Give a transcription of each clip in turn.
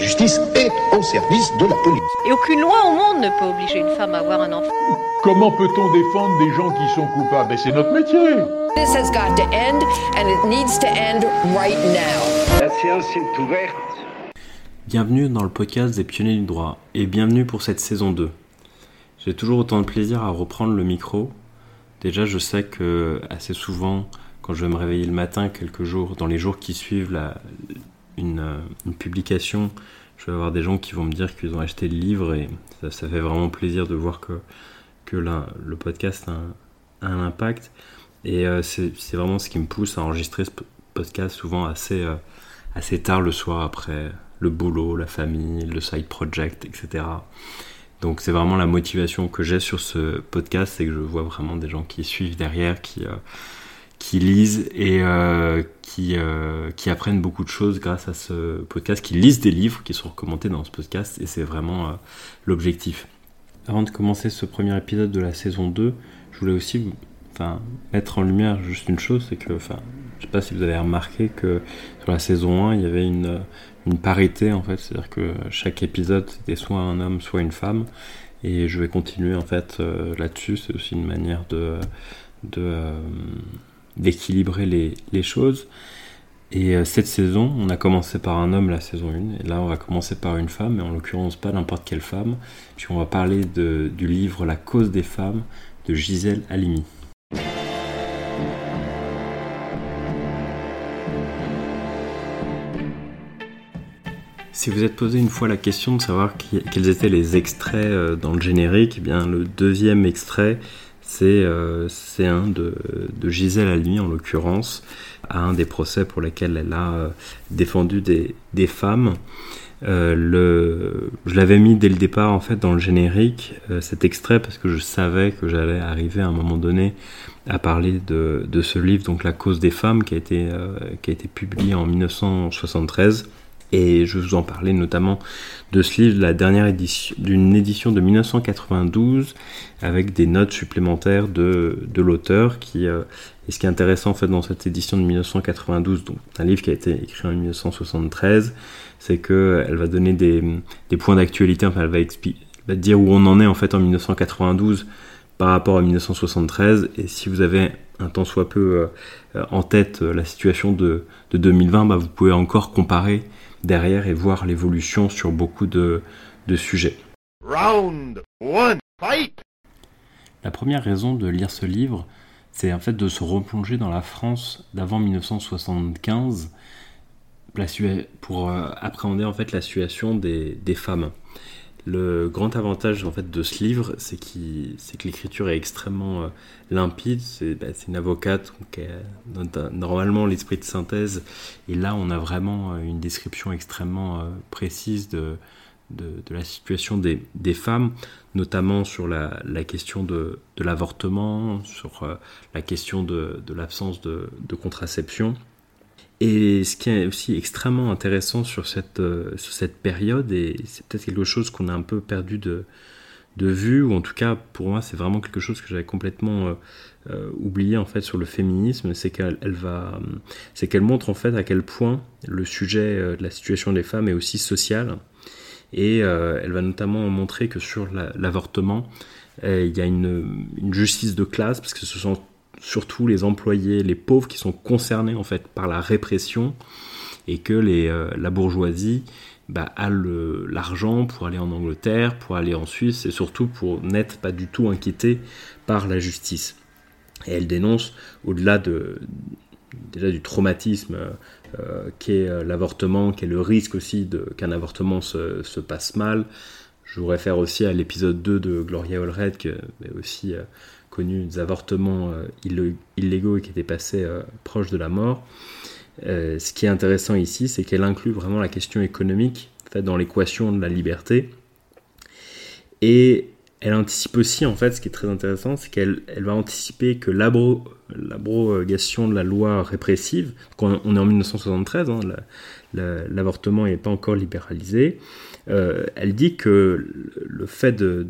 justice est au service de la police. Et aucune loi au monde ne peut obliger une femme à avoir un enfant. Comment peut-on défendre des gens qui sont coupables? Mais c'est notre métier. This has got to end, and it needs to end right now. La séance est ouverte. Bienvenue dans le podcast des pionniers du droit et bienvenue pour cette saison 2. J'ai toujours autant de plaisir à reprendre le micro. Déjà, je sais que assez souvent, quand je vais me réveiller le matin, quelques jours, dans les jours qui suivent la, une, une, publication, je vais avoir des gens qui vont me dire qu'ils ont acheté le livre et ça, fait vraiment plaisir de voir que, que le podcast a, un impact. Et euh, c'est vraiment ce qui me pousse à enregistrer ce podcast souvent assez, euh, assez tard le soir après le boulot, la famille, le side project, etc. Donc c'est vraiment la motivation que j'ai sur ce podcast, c'est que je vois vraiment des gens qui suivent derrière, qui, euh, qui lisent et euh, qui, euh, qui apprennent beaucoup de choses grâce à ce podcast, qui lisent des livres qui sont recommandés dans ce podcast et c'est vraiment euh, l'objectif. Avant de commencer ce premier épisode de la saison 2, je voulais aussi enfin, mettre en lumière juste une chose, c'est que, enfin, je sais pas si vous avez remarqué que sur la saison 1, il y avait une, une parité en fait, c'est-à-dire que chaque épisode c'était soit un homme, soit une femme, et je vais continuer en fait là-dessus. C'est aussi une manière de, de d'équilibrer les, choses. Et euh, cette saison, on a commencé par un homme la saison 1, et là on va commencer par une femme, mais en l'occurrence pas n'importe quelle femme. Puis on va parler de, du livre La cause des femmes de Gisèle Halimi. Si vous êtes posé une fois la question de savoir quels étaient les extraits euh, dans le générique, eh bien le deuxième extrait, c'est euh, un de, Gisèle Halimi en l'occurrence, à un des procès pour lesquels elle a euh, défendu des, femmes. Euh, je l'avais mis dès le départ en fait dans le générique cet extrait parce que je savais que j'allais arriver à un moment donné à parler de, ce livre donc la cause des femmes qui a été qui a été publié en 1973 et je vous en parlais notamment de ce livre, la dernière édition, d'une édition de 1992, avec des notes supplémentaires de, de l'auteur. Qui, euh, et ce qui est intéressant en fait dans cette édition de 1992, donc un livre qui a été écrit en 1973, c'est que elle va donner des, des points d'actualité. Enfin, elle va, expliquer, va dire où on en est en fait en 1992 par rapport à 1973. Et si vous avez un tant soit peu euh, en tête euh, la situation de, de 2020, bah, vous pouvez encore comparer derrière et voir l'évolution sur beaucoup de, de sujets. Round one, fight La première raison de lire ce livre, c'est en fait de se replonger dans la France d'avant 1975 pour euh, appréhender en fait la situation des, des femmes. Le grand avantage en fait de ce livre, c'est qu que l'écriture est extrêmement euh, limpide. C'est bah, une avocate qui a normalement l'esprit de synthèse, et là on a vraiment euh, une description extrêmement euh, précise de, de, la situation des, des, femmes, notamment sur la, question de, de l'avortement, sur euh, la question de, l'absence de contraception. Et ce qui est aussi extrêmement intéressant sur cette, euh, sur cette période, et c'est peut-être quelque chose qu'on a un peu perdu de, de vue, ou en tout cas pour moi c'est vraiment quelque chose que j'avais complètement euh, euh, oublié en fait sur le féminisme, c'est qu'elle montre en fait à quel point le sujet de la situation des femmes est aussi social, et elle va notamment montrer que sur l'avortement la, il y a une, une justice de classe, parce que ce sont surtout les employés, les pauvres qui sont concernés en fait par la répression et que les, euh, la bourgeoisie bah, a l'argent pour aller en Angleterre, pour aller en Suisse et surtout pour n'être pas du tout inquiété par la justice. Et elle dénonce, au-delà de, déjà du traumatisme euh, qu'est euh, l'avortement, qu'est le risque aussi qu'un avortement se, se, passe mal, je vous réfère aussi à l'épisode 2 de Gloria Allred, qui est aussi euh, connu des avortements euh, illégaux et qui étaient passés euh, proches de la mort. Euh, ce qui est intéressant ici, c'est qu'elle inclut vraiment la question économique dans l'équation de la liberté. Et elle anticipe aussi, en fait, ce qui est très intéressant, c'est qu'elle elle va anticiper que l'abrogation de la loi répressive, on, on est en 1973, hein, l'avortement n'est pas encore libéralisé, euh, elle dit que le fait de,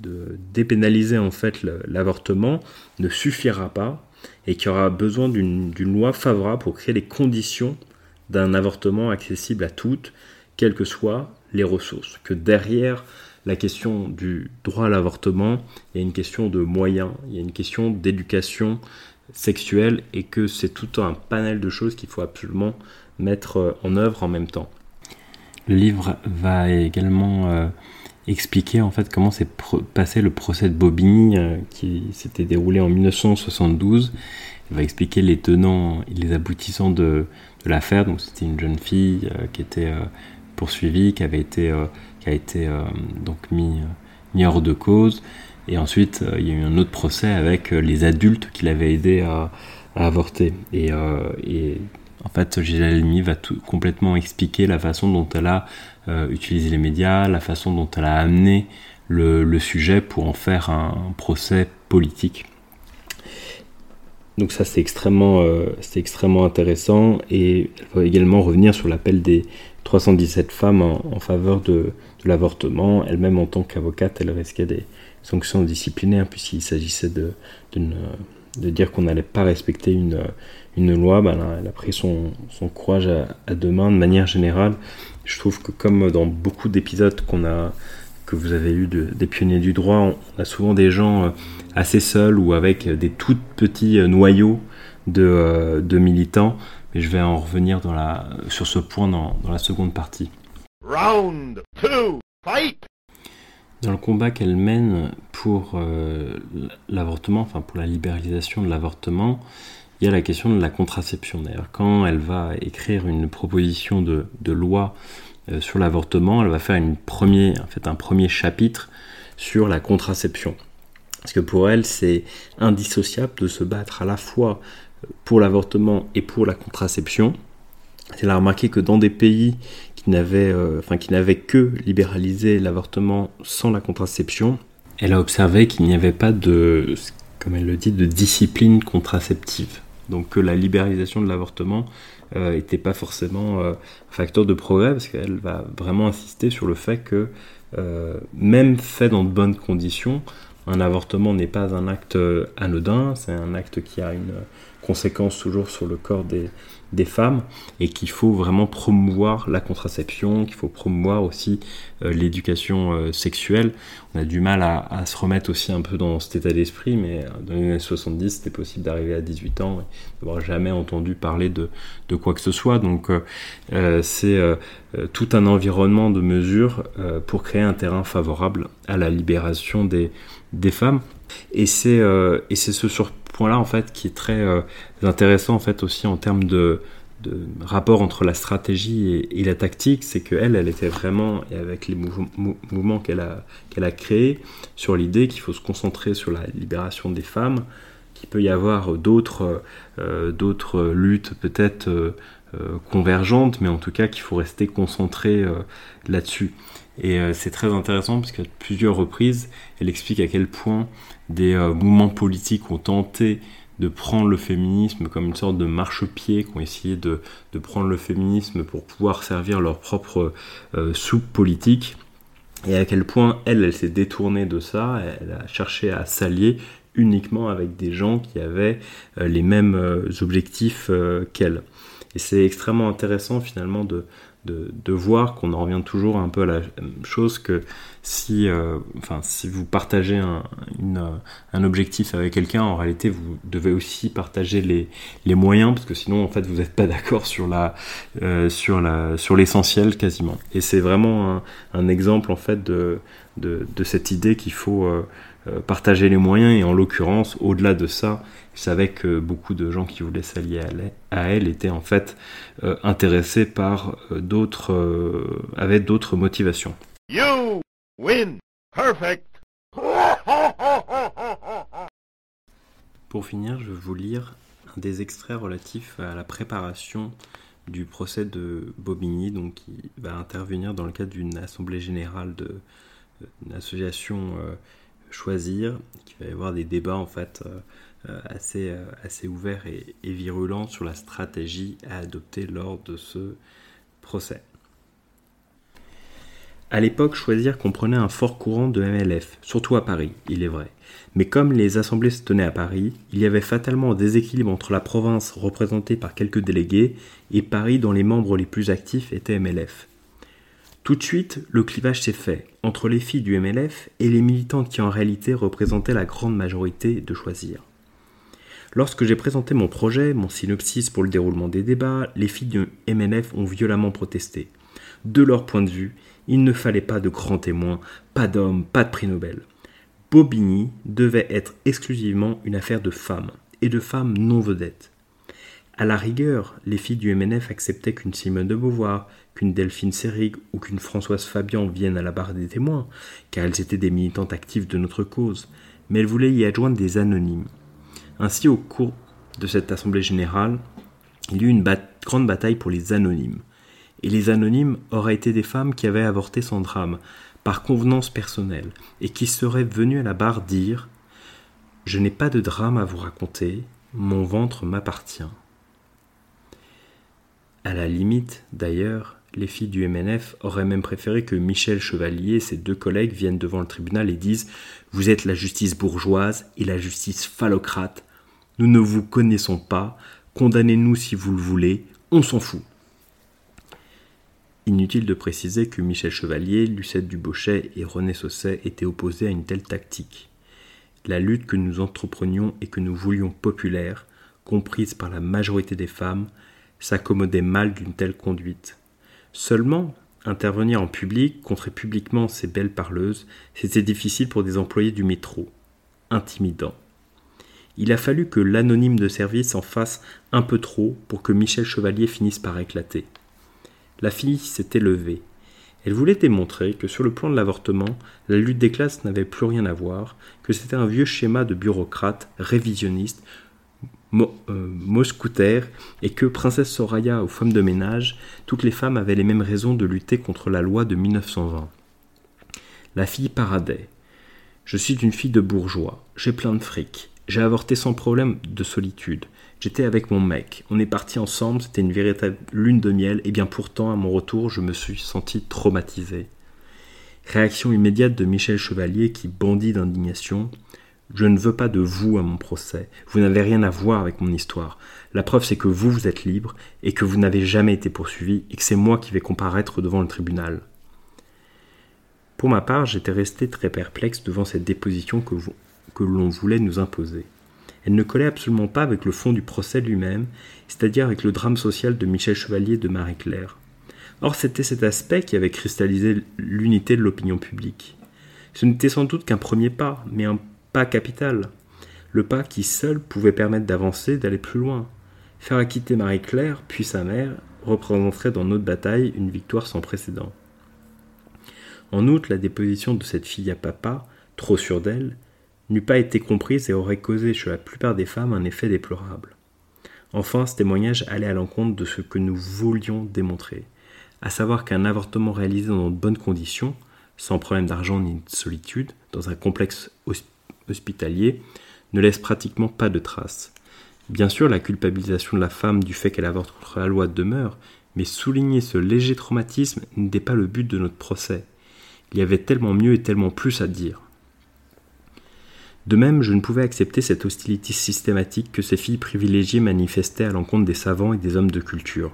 de dépénaliser en fait l'avortement ne suffira pas et qu'il y aura besoin d'une loi favorable pour créer les conditions d'un avortement accessible à toutes, quelles que soient les ressources, que derrière la question du droit à l'avortement, il y a une question de moyens, il y a une question d'éducation sexuelle et que c'est tout un panel de choses qu'il faut absolument mettre euh, en œuvre en même temps. Le livre va également euh, expliquer en fait comment s'est passé le procès de Bobigny euh, qui s'était déroulé en 1972. Il va expliquer les tenants et les aboutissants de, de l'affaire. Donc c'était une jeune fille qui était poursuivie, qui avait été, qui a été donc mis, mis, hors de cause. Et ensuite, il y a eu un autre procès avec les adultes qui l'avaient aidé à, avorter. Et, et en fait, Gisèle Halimi va tout, complètement expliquer la façon dont elle a euh, utilisé les médias, la façon dont elle a amené le, sujet pour en faire un, procès politique. Donc ça c'est extrêmement, euh, extrêmement intéressant et elle va également revenir sur l'appel des 317 femmes en, faveur de, l'avortement. Elle-même en tant qu'avocate, elle risquait des sanctions disciplinaires puisqu'il s'agissait de, de, dire qu'on n'allait pas respecter une, une loi, ben, elle a pris son, courage à, deux mains de manière générale. Je trouve que comme dans beaucoup d'épisodes que vous avez eu des pionniers du droit, on a souvent des gens euh, assez seuls ou avec des tout petits euh, noyaux euh, de, militants. Mais je vais en revenir dans sur ce point dans, la seconde partie. Round two, fight! Dans le combat qu'elle mène pour l'avortement, enfin pour la libéralisation de l'avortement, il y a la question de la contraception. D'ailleurs, quand elle va écrire une proposition de, loi euh, sur l'avortement, elle va faire un premier chapitre sur la contraception. Parce que pour elle, c'est indissociable de se battre à la fois pour l'avortement et pour la contraception. Elle a remarqué que dans des pays qui n'avaient, euh, enfin, que libéralisé l'avortement sans la contraception, elle a observé qu'il n'y avait pas de, comme elle le dit, de discipline contraceptive. Donc que la libéralisation de l'avortement n'était euh, pas forcément un euh, facteur de progrès, parce qu'elle va vraiment insister sur le fait que même fait dans de bonnes conditions, un avortement n'est pas un acte anodin, c'est un acte qui a une conséquence toujours sur le corps des, des femmes et qu'il faut vraiment promouvoir la contraception, qu'il faut promouvoir aussi euh, l'éducation euh, sexuelle. On a du mal à, se remettre aussi un peu dans cet état d'esprit, mais euh, dans les années 70, c'était possible d'arriver à 18 ans et d'avoir jamais entendu parler de, quoi que ce soit. Donc c'est tout un environnement de mesures pour créer un terrain favorable à la libération des, des femmes. Et c'est ce sur point-là en fait qui est très euh, intéressant en fait aussi en termes de, rapport entre la stratégie et, la tactique, c'est qu'elle, elle était vraiment, et avec les mouvements qu'elle a, qu'elle a créés, sur l'idée qu'il faut se concentrer sur la libération des femmes, qu'il peut y avoir d'autres, euh, d'autres luttes peut-être euh, convergentes, mais en tout cas qu'il faut rester concentré là-dessus. Et c'est très intéressant parce qu'à plusieurs reprises, elle explique à quel point des euh, mouvements politiques ont tenté de prendre le féminisme comme une sorte de marchepied, qui ont essayé de, prendre le féminisme pour pouvoir servir leur propre euh, soupe politique, et à quel point elle, elle s'est détournée de ça, elle a cherché à s'allier uniquement avec des gens qui avaient euh, les mêmes objectifs qu'elle. Et c'est extrêmement intéressant finalement de, de, voir qu'on en revient toujours un peu à la chose que si, euh, enfin, si vous partagez un, un objectif avec quelqu'un, en réalité, vous devez aussi partager les, les moyens, parce que sinon, en fait, vous n'êtes pas d'accord sur la, euh, sur la, sur l'essentiel quasiment. Et c'est vraiment un, exemple en fait de, de, cette idée qu'il faut euh, partager les moyens. Et en l'occurrence, au-delà de ça, je savais que beaucoup de gens qui voulaient s'allier à elle étaient en fait euh, intéressés par euh, d'autres, euh, avaient d'autres motivations. You win. Perfect. Pour finir, je vais vous lire un des extraits relatifs à la préparation du procès de Bobigny, donc qui va intervenir dans le cadre d'une assemblée générale de d'une association Choisir, qui va y avoir des débats en fait euh, assez, euh, assez ouvert et, virulent sur la stratégie à adopter lors de ce procès. À l'époque, choisir comprenait un fort courant de MLF, surtout à Paris, il est vrai. Mais comme les assemblées se tenaient à Paris, il y avait fatalement un déséquilibre entre la province représentée par quelques délégués et Paris dont les membres les plus actifs étaient MLF. Tout de suite, le clivage s'est fait entre les filles du MLF et les militantes qui en réalité représentaient la grande majorité de choisir. Lorsque j'ai présenté mon projet, mon synopsis pour le déroulement des débats, les filles du MLF ont violemment protesté. De leur point de vue, il ne fallait pas de grands témoins, pas d'hommes, pas de prix Nobel. Bobigny devait être exclusivement une affaire de femmes, et de femmes non vedettes. À la rigueur, les filles du MNF acceptaient qu'une Simone de Beauvoir, qu'une Delphine Seyrig ou qu'une Françoise Fabian viennent à la barre des témoins, car elles étaient des militantes actives de notre cause, mais elles voulaient y adjoindre des anonymes. Ainsi, au cours de cette assemblée générale, il y eut une grande bataille pour les anonymes. Et les anonymes auraient été des femmes qui avaient avorté sans drame, par convenance personnelle, et qui seraient venues à la barre dire Je n'ai pas de drame à vous raconter, mon ventre m'appartient. À la limite, d'ailleurs, les filles du MNF auraient même préféré que Michel Chevalier et ses deux collègues viennent devant le tribunal et disent Vous êtes la justice bourgeoise et la justice phallocrate. Nous ne vous connaissons pas, condamnez-nous si vous le voulez, on s'en fout. Inutile de préciser que Michel Chevalier, Lucette Dubochet et René Sausset étaient opposés à une telle tactique. La lutte que nous entreprenions et que nous voulions populaire, comprise par la majorité des femmes, s'accommodait mal d'une telle conduite. Seulement, intervenir en public, contrer publiquement ces belles parleuses, c'était difficile pour des employés du métro. Intimidant. Il a fallu que l'anonyme de service en fasse un peu trop pour que Michel Chevalier finisse par éclater. La fille s'était levée. Elle voulait démontrer que sur le plan de l'avortement, la lutte des classes n'avait plus rien à voir, que c'était un vieux schéma de bureaucrate, révisionniste, euh, et que princesse Soraya aux femmes de ménage, toutes les femmes avaient les mêmes raisons de lutter contre la loi de 1920. La fille paradait. Je suis une fille de bourgeois, j'ai plein de fric, j'ai avorté sans problème de solitude. J'étais avec mon mec, on est parti ensemble, c'était une véritable lune de miel, et bien pourtant, à mon retour, je me suis senti traumatisé. Réaction immédiate de Michel Chevalier qui bondit d'indignation. Je ne veux pas de vous à mon procès. Vous n'avez rien à voir avec mon histoire. La preuve, c'est que vous, vous êtes libre et que vous n'avez jamais été poursuivi et que c'est moi qui vais comparaître devant le tribunal. Pour ma part, j'étais resté très perplexe devant cette déposition que, que l'on voulait nous imposer. Elle ne collait absolument pas avec le fond du procès lui-même, c'est-à-dire avec le drame social de Michel Chevalier de Marie-Claire. Or, c'était cet aspect qui avait cristallisé l'unité de l'opinion publique. Ce n'était sans doute qu'un premier pas, mais un pas capital. Le pas qui seul pouvait permettre d'avancer, d'aller plus loin. Faire acquitter Marie-Claire, puis sa mère, représenterait dans notre bataille une victoire sans précédent. En outre, la déposition de cette fille à papa, trop sûre d'elle, n'eût pas été comprise et aurait causé chez la plupart des femmes un effet déplorable. Enfin, ce témoignage allait à l'encontre de ce que nous voulions démontrer, à savoir qu'un avortement réalisé dans de bonnes conditions, sans problème d'argent ni de solitude, dans un complexe hospitalier ne laisse pratiquement pas de traces. Bien sûr, la culpabilisation de la femme du fait qu'elle avorte contre la loi demeure, mais souligner ce léger traumatisme n'était pas le but de notre procès. Il y avait tellement mieux et tellement plus à dire. De même, je ne pouvais accepter cette hostilité systématique que ces filles privilégiées manifestaient à l'encontre des savants et des hommes de culture.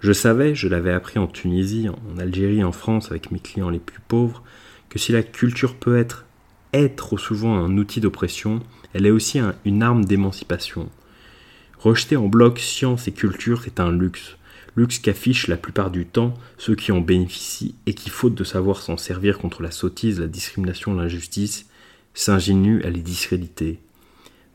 Je savais, je l'avais appris en Tunisie, en Algérie, en France, avec mes clients les plus pauvres, que si la culture peut être est trop souvent un outil d'oppression, elle est aussi une arme d'émancipation. Rejeter en bloc science et culture est un luxe, luxe qu'affichent la plupart du temps ceux qui en bénéficient et qui, faute de savoir s'en servir contre la sottise, la discrimination, l'injustice, s'ingénuent à les discréditer.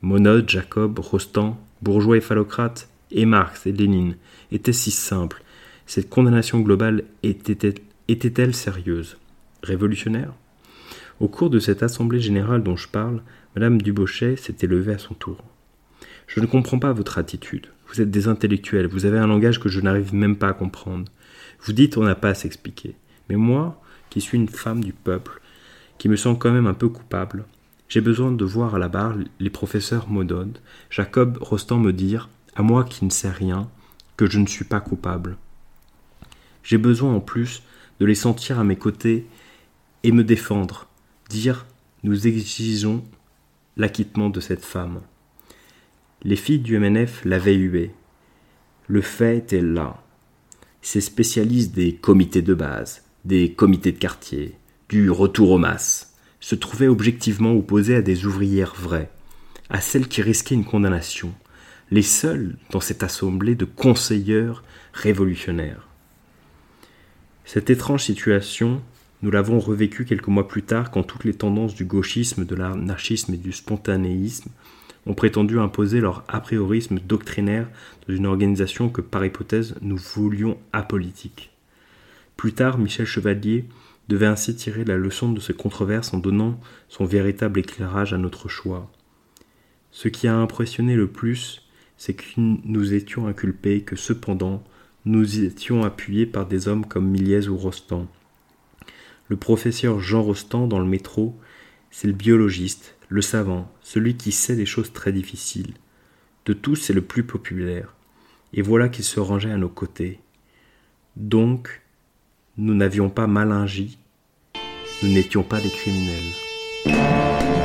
Monod, Jacob, Rostand, bourgeois et phallocrates, et Marx et Lénine étaient si simples. Cette condamnation globale était-elle sérieuse? Révolutionnaire? Au cours de cette assemblée générale dont je parle, Madame Dubochet s'était levée à son tour. Je ne comprends pas votre attitude. Vous êtes des intellectuels, vous avez un langage que je n'arrive même pas à comprendre. Vous dites on n'a pas à s'expliquer. Mais moi, qui suis une femme du peuple, qui me sens quand même un peu coupable, j'ai besoin de voir à la barre les professeurs Modod, Jacob Rostand me dire, à moi qui ne sais rien, que je ne suis pas coupable. J'ai besoin en plus de les sentir à mes côtés et me défendre, dire Nous exigeons l'acquittement de cette femme. Les filles du MNF l'avaient huée. Le fait était là. Ces spécialistes des comités de base, des comités de quartier, du retour aux masses, se trouvaient objectivement opposés à des ouvrières vraies, à celles qui risquaient une condamnation, les seuls dans cette assemblée de conseilleurs révolutionnaires. Cette étrange situation, nous l'avons revécue quelques mois plus tard quand toutes les tendances du gauchisme, de l'anarchisme et du spontanéisme ont prétendu imposer leur a priorisme doctrinaire dans une organisation que par hypothèse nous voulions apolitique. Plus tard, Michel Chevalier devait ainsi tirer la leçon de ces controverses en donnant son véritable éclairage à notre choix. Ce qui a impressionné le plus, c'est que nous étions inculpés, que cependant nous étions appuyés par des hommes comme Miliès ou Rostand. Le professeur Jean Rostand dans le métro, c'est le biologiste, le savant, celui qui sait des choses très difficiles. De tous, c'est le plus populaire. Et voilà qu'il se rangeait à nos côtés. Donc, nous n'avions pas mal nous n'étions pas des criminels.